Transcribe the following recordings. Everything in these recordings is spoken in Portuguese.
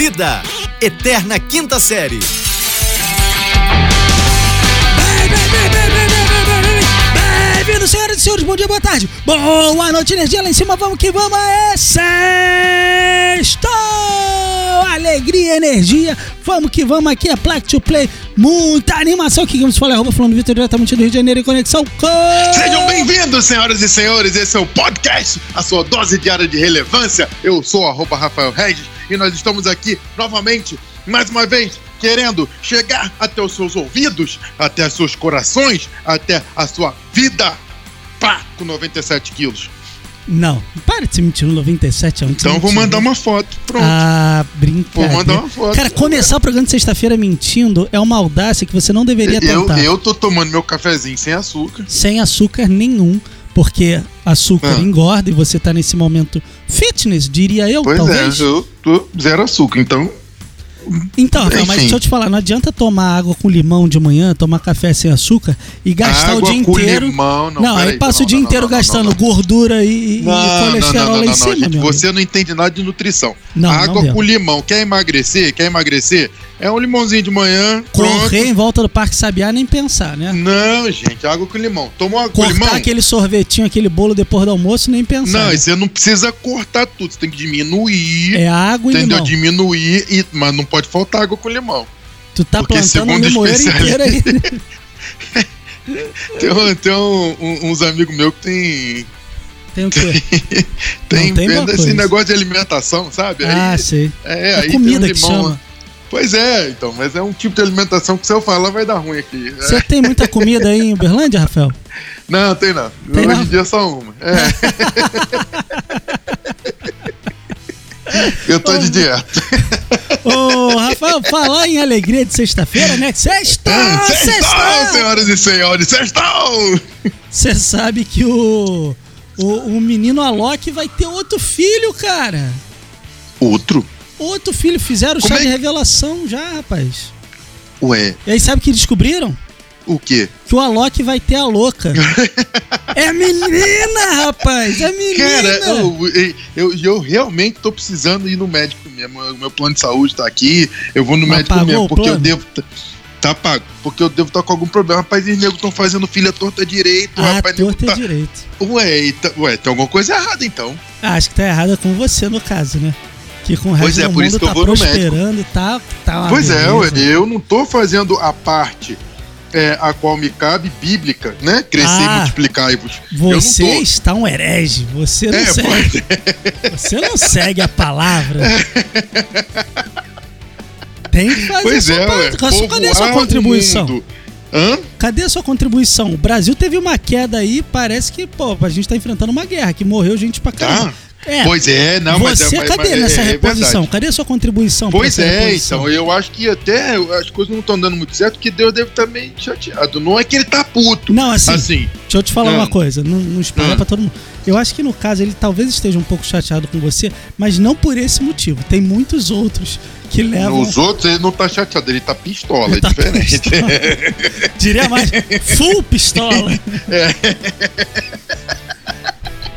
Vida, Eterna Quinta Série. Bem-vindos, senhoras e senhores, bom dia, boa tarde, boa noite, energia lá em cima, vamos que vamos, é sexto! Alegria, energia, vamos que vamos, aqui é Plaque to Play, muita animação, aqui vamos falar, arroba falando Vitor diretamente do Rio de Janeiro em conexão com... Sejam bem-vindos, senhoras e senhores. Esse é o podcast, a sua dose diária de relevância. Eu sou arroba Rafael Regis e nós estamos aqui novamente, mais uma vez, querendo chegar até os seus ouvidos, até os seus corações, até a sua vida. Pá, com 97 quilos. Não, para de se mentir, no 97 é um Então eu vou mandar uma foto. Pronto. Ah, brincadeira. Vou mandar uma foto. Cara, começar o programa de sexta-feira mentindo é uma audácia que você não deveria eu, tentar. eu tô tomando meu cafezinho sem açúcar. Sem açúcar nenhum, porque açúcar Ah. engorda e você tá nesse momento fitness, diria eu, Pois talvez. é, eu tô zero açúcar, então. Então, Rafael, mas deixa eu te falar, não adianta tomar água com limão de manhã, tomar café sem açúcar e gastar água o dia com inteiro. limão, não. Não, aí peraí, passa o dia não, inteiro não, gastando gordura e, e colesterol lá em cima, gente, você não entende nada de nutrição. Água com limão, quer emagrecer? Quer emagrecer? É um limãozinho de manhã, pronto. Correr em volta do Parque Sabiá nem pensar, né? Não, gente, água com limão. Tomou água com Cortar limão? aquele sorvetinho, aquele bolo depois do almoço, nem pensar. Não, né? você não precisa cortar tudo, você tem que diminuir, É água e entendeu? limão. Diminuir, e, mas não pode faltar água com limão. Tu tá Porque plantando segundo especialista- inteiro aí. Tem, um- tem um- um- uns amigos meus que tem, Tem o quê? tem, tem vendo uma esse negócio de alimentação, sabe? Ah, Aí- sei. é, É aí comida tem um que limão, chama. Pois é, então, mas é um tipo de alimentação que se eu falar vai dar ruim aqui. É. Você tem muita comida aí em Uberlândia, Rafael? Não, tem não. Tem Hoje em dia é só uma. É. eu tô de dieta. Ô, Rafael, falar em alegria de sexta-feira, né? Sexta! Sextou, Sexta! senhoras e senhores, sextou! Você sabe que o, o, o menino Alok vai ter outro filho, cara. Outro? Outro filho. Fizeram o chá é de revelação já, rapaz. Ué, E aí sabe o que descobriram? O quê? Que o Alok vai ter a louca. é menina, rapaz! É menina! Cara, eu, eu, eu realmente tô precisando ir no médico mesmo. O meu plano de saúde tá aqui. Eu vou no Mas médico mesmo, porque eu plano? devo. t- Tá pago. Porque eu devo estar com algum problema. Rapaz, os negros estão fazendo filha torta direito. Ah, rapaz, torta tá... direito. Ué, então- ué, tem alguma coisa errada então. Ah, acho que tá errada com você, no caso, né? Que com o Pois resto é, do por mundo isso que eu tá vou no médico. e tá, tá Pois é, ué, beleza. eu não tô fazendo a parte é, a qual me cabe bíblica, né? Crescer Ah, e multiplicar-vos. Você tô. está um herege. Você não É, segue. é. Você não segue a palavra. Tem que fazer Pois sua é, ué. Cadê- Cadê a sua contribuição? mundo. Hã? Cadê a sua contribuição? O Brasil teve uma queda aí, parece que, pô, a gente tá enfrentando uma guerra, que morreu gente pra caramba. Tá. É, Pois é, não, mas você, é. mas- cadê mas é- nessa é reposição? verdade. Cadê a sua contribuição? Pois é, reposição? então, eu acho que até as coisas não estão dando muito certo, que Deus deve estar meio chateado. Não é que ele tá puto. Não, assim, Assim, Deixa eu te falar Hum. uma coisa, não, não espalha Hum. pra todo mundo. Eu acho que no caso ele talvez esteja um pouco chateado com você, mas não por esse motivo. Tem muitos outros que levam. nos outros ele não tá chateado, ele tá pistola, Ele é tá diferente. pistola. Diria mais, full pistola.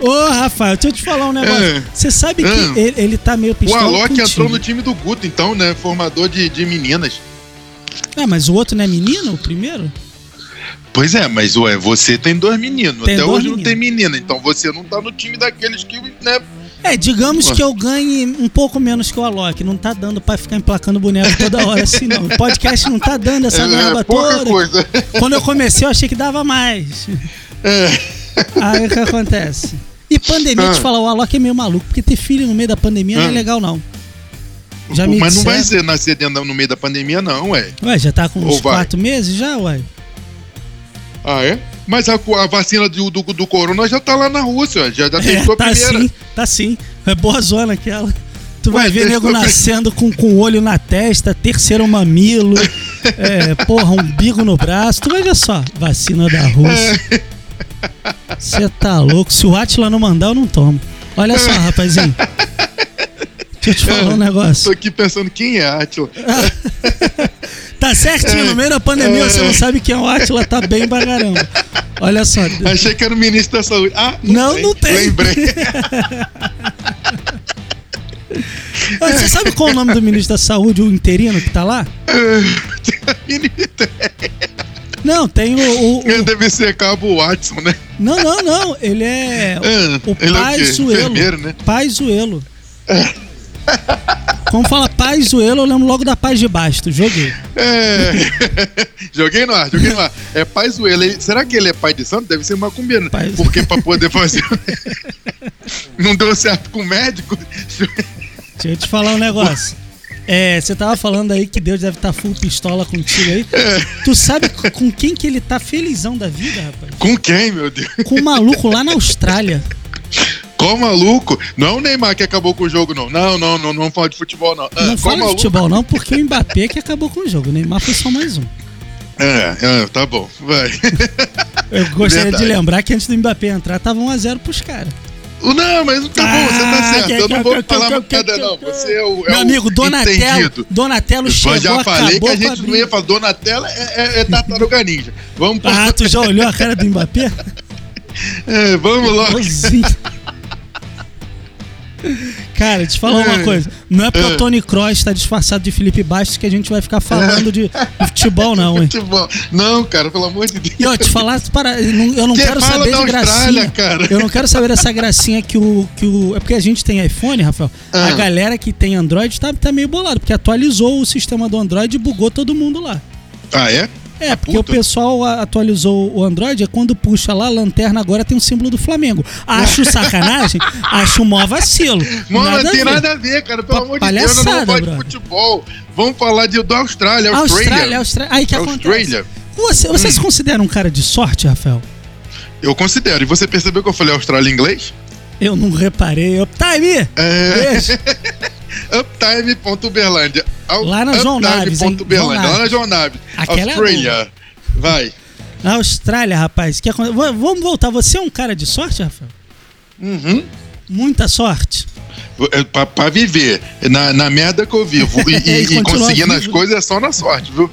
Ô, Rafael, deixa eu te falar um negócio. É. Você sabe que Hum. ele, ele tá meio o pistola. Alok contigo. entrou no time do Guto, então, né? Formador de, de meninas. Ah, mas o outro não é menino, o primeiro? Pois é, mas ué, você tem dois meninos. Tem Até dois hoje não meninos. tem menina, então você não tá no time daqueles que, né? É, digamos que eu ganhe um pouco menos que o Alok. Não tá dando pra ficar emplacando boneco toda hora assim, não. O podcast não tá dando essa é, merda é toda. coisa. Quando eu comecei, eu achei que dava mais. É. Aí o que acontece? Pandemia, Ah. te falar, o Alok é meio maluco, porque ter filho no meio da pandemia não é Ah. legal, não. Já mas não vai ser nascer dentro, no meio da pandemia, não, ué. Ué, já tá com uns Ou vai? quatro meses já, ué? Ah, é? Mas a, a vacina do, do, do corona já tá lá na Rússia, já, já É, testou a tá primeira. sim, tá sim. É boa zona aquela. Tu vai Ué, ver nego nascendo com, com o olho na testa, terceiro mamilo, é, porra, umbigo no braço. Tu vai ver só, vacina da Rússia. Você tá louco. Se o Atila não mandar, eu não tomo. Olha só, rapazinho. Deixa eu te falar um Tô negócio. aqui pensando quem é Atila. Tá certinho, no meio da pandemia você não sabe quem é o Atila, tá bem bagarão. Olha só. Achei que era o ministro da saúde. Ah, Não, não tem. Lembrei. Você sabe qual é o nome do ministro da Saúde, o interino que tá lá? Não, tem o. o- o- Ele deve ser Cabo Watson, né? Não, não, não. Ele é Ah, o ele é o Pai? Zuelo. Né? Pai Zuelo. Como fala Pai Zuelo, eu lembro logo da Paz de Basto. Joguei. É. joguei no ar, joguei no ar. É pai. Ele- Será que ele é pai de santo? Deve ser macumbeiro. né? Pai- Porque pra poder fazer. Não deu certo com o médico. Deixa eu te falar um negócio. É, você tava falando aí que Deus deve estar full pistola contigo aí. Tu sabe com quem que ele tá felizão da vida, rapaz? Com quem, meu Deus? Com um maluco lá na Austrália. Qual maluco? Não é o Neymar que acabou com o jogo, não. Não, não, não, não fala de futebol, não. Ah, Não fala de futebol não, porque o Mbappé que acabou com o jogo. O Neymar foi só mais um. É, é, tá bom, vai. Eu gostaria Verdade. de lembrar que antes do Mbappé entrar, tava 1x0 pros caras. Não, mas tá bom, você tá Ah, certo. Eu não vou falar mais nada, não. Você é o. É Meu amigo, Donatello, entendido. Donatello Eu chegou, já falei que a gente não ia falar. Donatella é, é, é tartaruga ninja. Vamos, Ah, tu já olhou a cara do Mbappé? é, vamos logo. Cara, te falar uma É. coisa. Não é porque É. o Tony Kroos tá disfarçado de Felipe Bastos que a gente vai ficar falando de, de futebol, não, hein? Futebol. Não, cara, pelo amor de Deus. E ó, te falar, para, eu não, Que quero saber de gracinha. cara. Eu não quero saber dessa gracinha que o, que o. É porque a gente tem iPhone, Rafael. A Ah. galera que tem Android tá, tá meio bolado, porque atualizou o sistema do Android e bugou todo mundo lá. Ah, é? É, porque puta. o pessoal atualizou o Android, é quando puxa lá a lanterna agora tem o símbolo do Flamengo. Acho sacanagem, acho mó vacilo. Mano, nada não tem nada a ver, cara. Pelo Pa- amor de Deus, eu não vou falar de futebol. Vamos falar de, da Austrália, Austrália. Austrália, Austrália. Aí que acontece? Austrália. Você, você Hum. se considera um cara de sorte, Rafael? Eu considero. E você percebeu que eu falei Austrália em inglês? Eu não reparei. Uptime! É. Beijo. Uptime.uberlândia. Lá na João Naves, hein? Lá na João Naves. Aquela é. Vai. Na Austrália, rapaz. Que aconte- Vamos voltar. Você é um cara de sorte, Rafael? Uhum. Muita sorte. É, Pra, pra viver na, na merda que eu vivo e, e- E conseguindo as vivo. coisas é só na sorte, viu?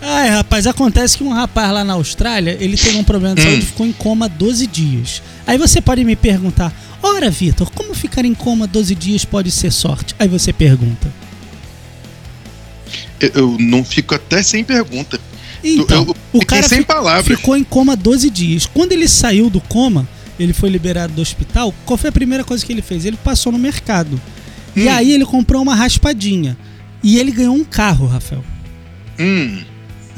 Ai, rapaz, acontece que um rapaz lá na Austrália, ele teve um problema de Hum. saúde e ficou em coma 12 dias. Aí você pode me perguntar, ora, Vitor, como ficar em coma 12 dias pode ser sorte? Aí você pergunta. Eu, eu não fico até sem pergunta. Então, eu o fiquei cara sem palavras. ficou em coma 12 dias. Quando ele saiu do coma, ele foi liberado do hospital, qual foi a primeira coisa que ele fez? Ele passou no mercado. E Hum. aí ele comprou uma raspadinha. E ele ganhou um carro, Rafael. Hum.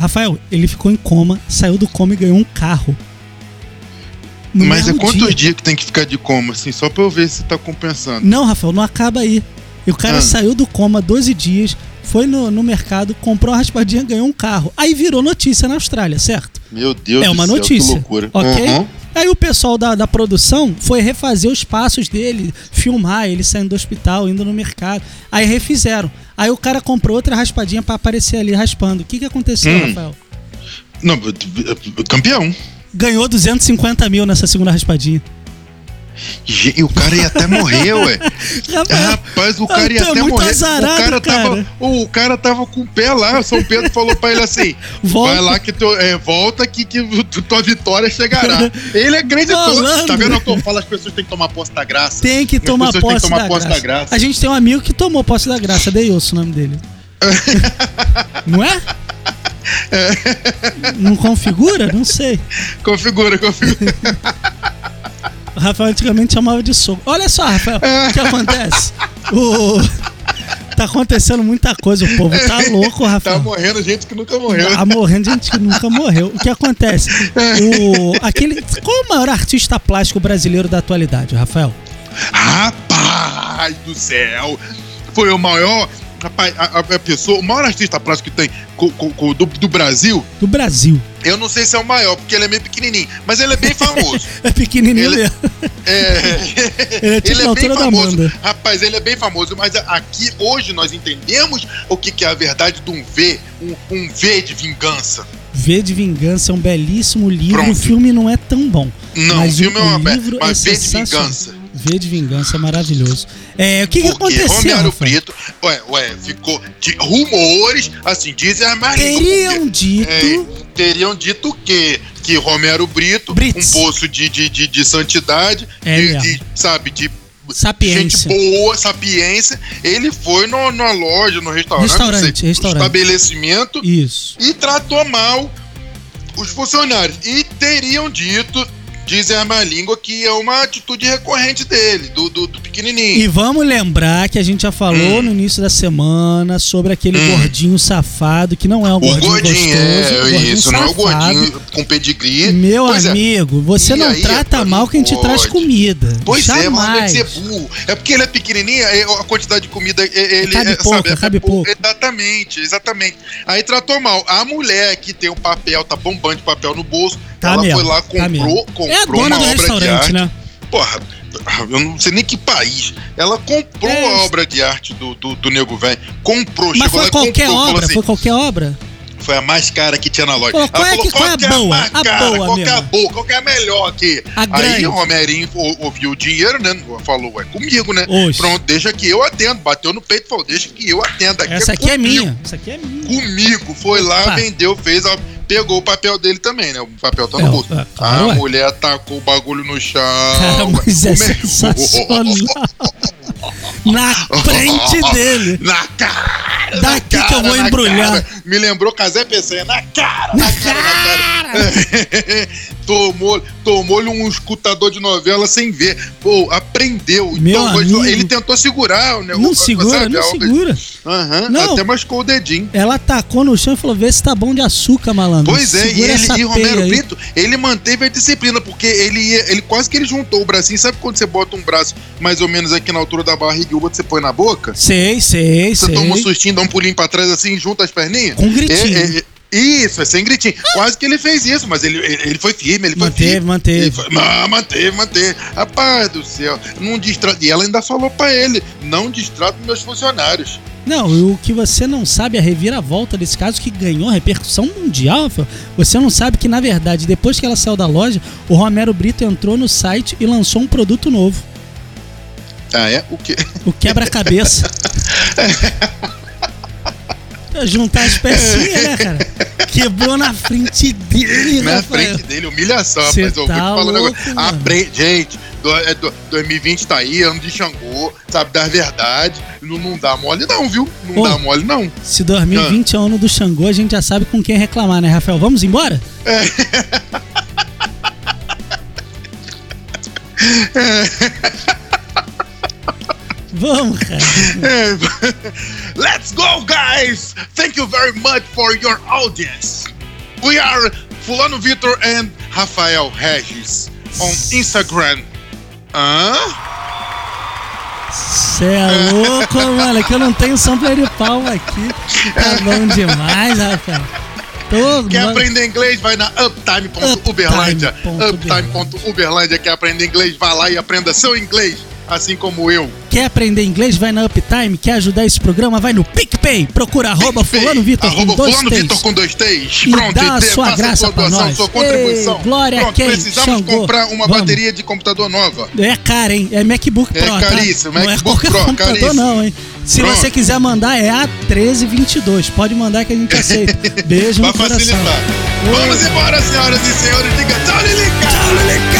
Rafael, ele ficou em coma, saiu do coma e ganhou um carro. No Mas é quantos dia. dias que tem que ficar de coma, assim, só pra eu ver se tá compensando. Não, Rafael, não acaba aí. E o cara Ah. saiu do coma 12 dias, foi no, no mercado, comprou uma raspadinha, ganhou um carro. Aí virou notícia na Austrália, certo? Meu Deus é do uma céu, notícia. que loucura. Ok? Uhum. Aí o pessoal da, da produção foi refazer os passos dele, filmar ele saindo do hospital, indo no mercado. Aí refizeram. Aí o cara comprou outra raspadinha pra aparecer ali raspando. O que, que aconteceu, Hum. Rafael? Não, campeão. Ganhou 250 mil nessa segunda raspadinha. E o cara ia até morrer, ué. Rapaz, o cara ia tu é até morrer. azarado, o, cara cara. Tava, o cara tava com o pé lá. São Pedro falou pra ele assim: Volta. vai lá que teu, é, volta que, que tu- tua vitória chegará. Ele acreditou. Malandro. Tá vendo? Eu falo, as pessoas têm que tomar posse da graça. Tem que tomar posse, que tomar da, posse graça. da graça. A gente tem um amigo que tomou posse da graça, Deilson, o nome dele. Não é? Não configura? Não sei. Configura, configura. O Rafael antigamente chamava de soco. Olha só, Rafael, o que acontece? O... Tá acontecendo muita coisa, o povo tá louco, Tá Rafael. morrendo gente que nunca morreu. Tá morrendo gente que nunca morreu. O que acontece? O... Aquele... Qual é o maior artista plástico brasileiro da atualidade, Rafael? Rapaz do céu! Foi o maior. Rapaz, a, a- pessoa, o maior artista plástico que tem co- co- co- do, do Brasil, Do Brasil. eu não sei se é o maior, porque ele é meio pequenininho, mas ele é bem famoso. É pequenininho Ele- mesmo. É, Ele é tipo da altura da Amanda. Rapaz, ele é bem famoso, mas aqui hoje nós entendemos o que, que é a verdade de um V, um, um V de vingança. V de Vingança é um belíssimo livro. Pronto. O filme não é tão bom. Não, mas o filme é uma livro mas é V de vingança. V de Vingança é maravilhoso. É, o que, que aconteceu, Romero Rafael? Brito, ué, ué, ficou de rumores, assim, dizem a Maria. Teriam dito... É, teriam dito que que Romero Brito, Brits. um poço de, de, de, de santidade, É de, mesmo. de, sabe, de Sapiência. gente boa, sapiência. Ele foi no, numa loja, no restaurante, Restaurante, sei, restaurante. estabelecimento Isso. e tratou mal os funcionários. E teriam dito, dizem a má língua, que é uma atitude recorrente dele, do, do, do pequenininho. E vamos lembrar que a gente já falou Hum. no início da semana sobre aquele gordinho safado, que não é um O gordinho, gordinho, gostoso, é o gordinho isso, não é o safado. gordinho com pedigree. Meu Pois é. amigo, você E não trata não mal quem te traz comida. Pois é, mas não é Jamais. ser burro. É porque ele é pequenininho, é, a quantidade de comida, é, ele Cabe é, pouco, é cabe pouco. Exatamente, exatamente. Aí tratou mal. A mulher que tem um papel, tá bombando de papel no bolso, Tá ela mesmo, foi lá, tá comprou, mesmo. comprou É a dona do restaurante, né? Porra, eu não sei nem que país. Ela comprou É a obra de arte do, do, do Nego Velho. Comprou, Mas chegou foi lá qualquer comprou, falou obra, assim, foi qualquer obra. foi a mais cara que tinha na loja. Falou, qual é que- qual é a que boa? mais A cara? boa qual que é a mesmo. boa? Qual é a melhor aqui? A. Aí o Romerinho ou- ouviu o dinheiro, né? Falou, é comigo, né? Oxe. Pronto, deixa que eu atendo. Bateu no peito e falou, deixa que eu atendo. Aqui Essa aqui é comigo. minha. Essa aqui é minha. Comigo. Foi lá, Opa. vendeu, fez, ó, pegou o papel dele também, né? O papel tá no bolso. é, a ué. mulher tacou o bagulho no chão. Cara, mas é sensacional. Na frente dele. Na cara! na Daqui que eu vou na embrulhar. cara. Me lembrou Casé Peçanha. Na cara! Na, cara, na cara. tomou, tomou-lhe um escutador de novela sem ver. Pô, aprendeu. Meu então, amigo. ele tentou segurar, né? Não o- segura, sabe, não a- segura. Aham, Não. até machucou o dedinho. Ela tacou no chão e falou: vê se tá bom de açúcar, malandro. Pois é, e Segura ele essa e Romero. Brito, ele manteve a disciplina, porque ele ia, ele quase que ele juntou o bracinho. Sabe quando você bota um braço mais ou menos aqui na altura da barriga e o outro você põe na boca? Sei, sei, Você sei. toma um sustinho, dá um pulinho pra trás assim, junta as perninhas? Com um gritinho. É, é, é, isso, é sem gritinho. Quase que ele fez isso, mas ele, ele, foi firme, ele foi Manteve, firme. manteve. Ah, manteve, manteve. Rapaz do céu, não distra... E ela ainda falou pra ele: não distrata meus funcionários. Não, o que você não sabe é a reviravolta desse caso que ganhou repercussão mundial, Rafael. Você não sabe que, na verdade, depois que ela saiu da loja, o Romero Brito entrou no site e lançou um produto novo. Ah, é? O quê? O quebra-cabeça. Juntar as pecinhas, né, cara? Quebrou na frente dele, Na Rafael. frente dele, humilhação, Cê rapaz. Eu tá vou te falar um negócio. Aprende, gente. do- é do- 2020 tá aí, ano de Xangô, sabe, da verdade. Não, não dá mole, não, viu? Não Ô. dá mole, não. Se 2020 é o ano do Xangô, a gente já sabe com quem reclamar, né, Rafael? Vamos embora? Vamos, cara. Let's go, guys! Thank you very much for your audience. We are Fulano Vitor and Rafael Regis on Instagram. Hã? Cê é louco, mano. É que eu não tenho sampler de palma aqui. Tá bom demais, Rafael. Tô, Quer mano. aprender inglês? Vai na uptime.uberlândia. Uptime.uberlândia. Uptime.uberlândia. Quer aprender inglês? Vai lá e aprenda seu inglês, assim como eu. Quer aprender inglês? Vai na Uptime. Quer ajudar esse programa? Vai no PicPay. Procura arroba PicPay, fulano Vitor com dois Fulano. Vitor com dois T's. E Pronto, dá a sua graça sua pra doação, nós. sua contribuição. Ei, glória a Pronto, quem? precisamos Xangô. comprar uma Vamos. bateria de computador nova. É caro, hein? É MacBook É Pro, caríssimo, tá? Não é MacBook qualquer Pro, computador, caríssimo. não, hein? Se Pronto. você quiser mandar, é a 1322. Pode mandar que a gente aceita. Beijo Pra no facilitar. Vamos embora, senhoras e senhores. Diga tchau, Lilica! Tchau, Lilica!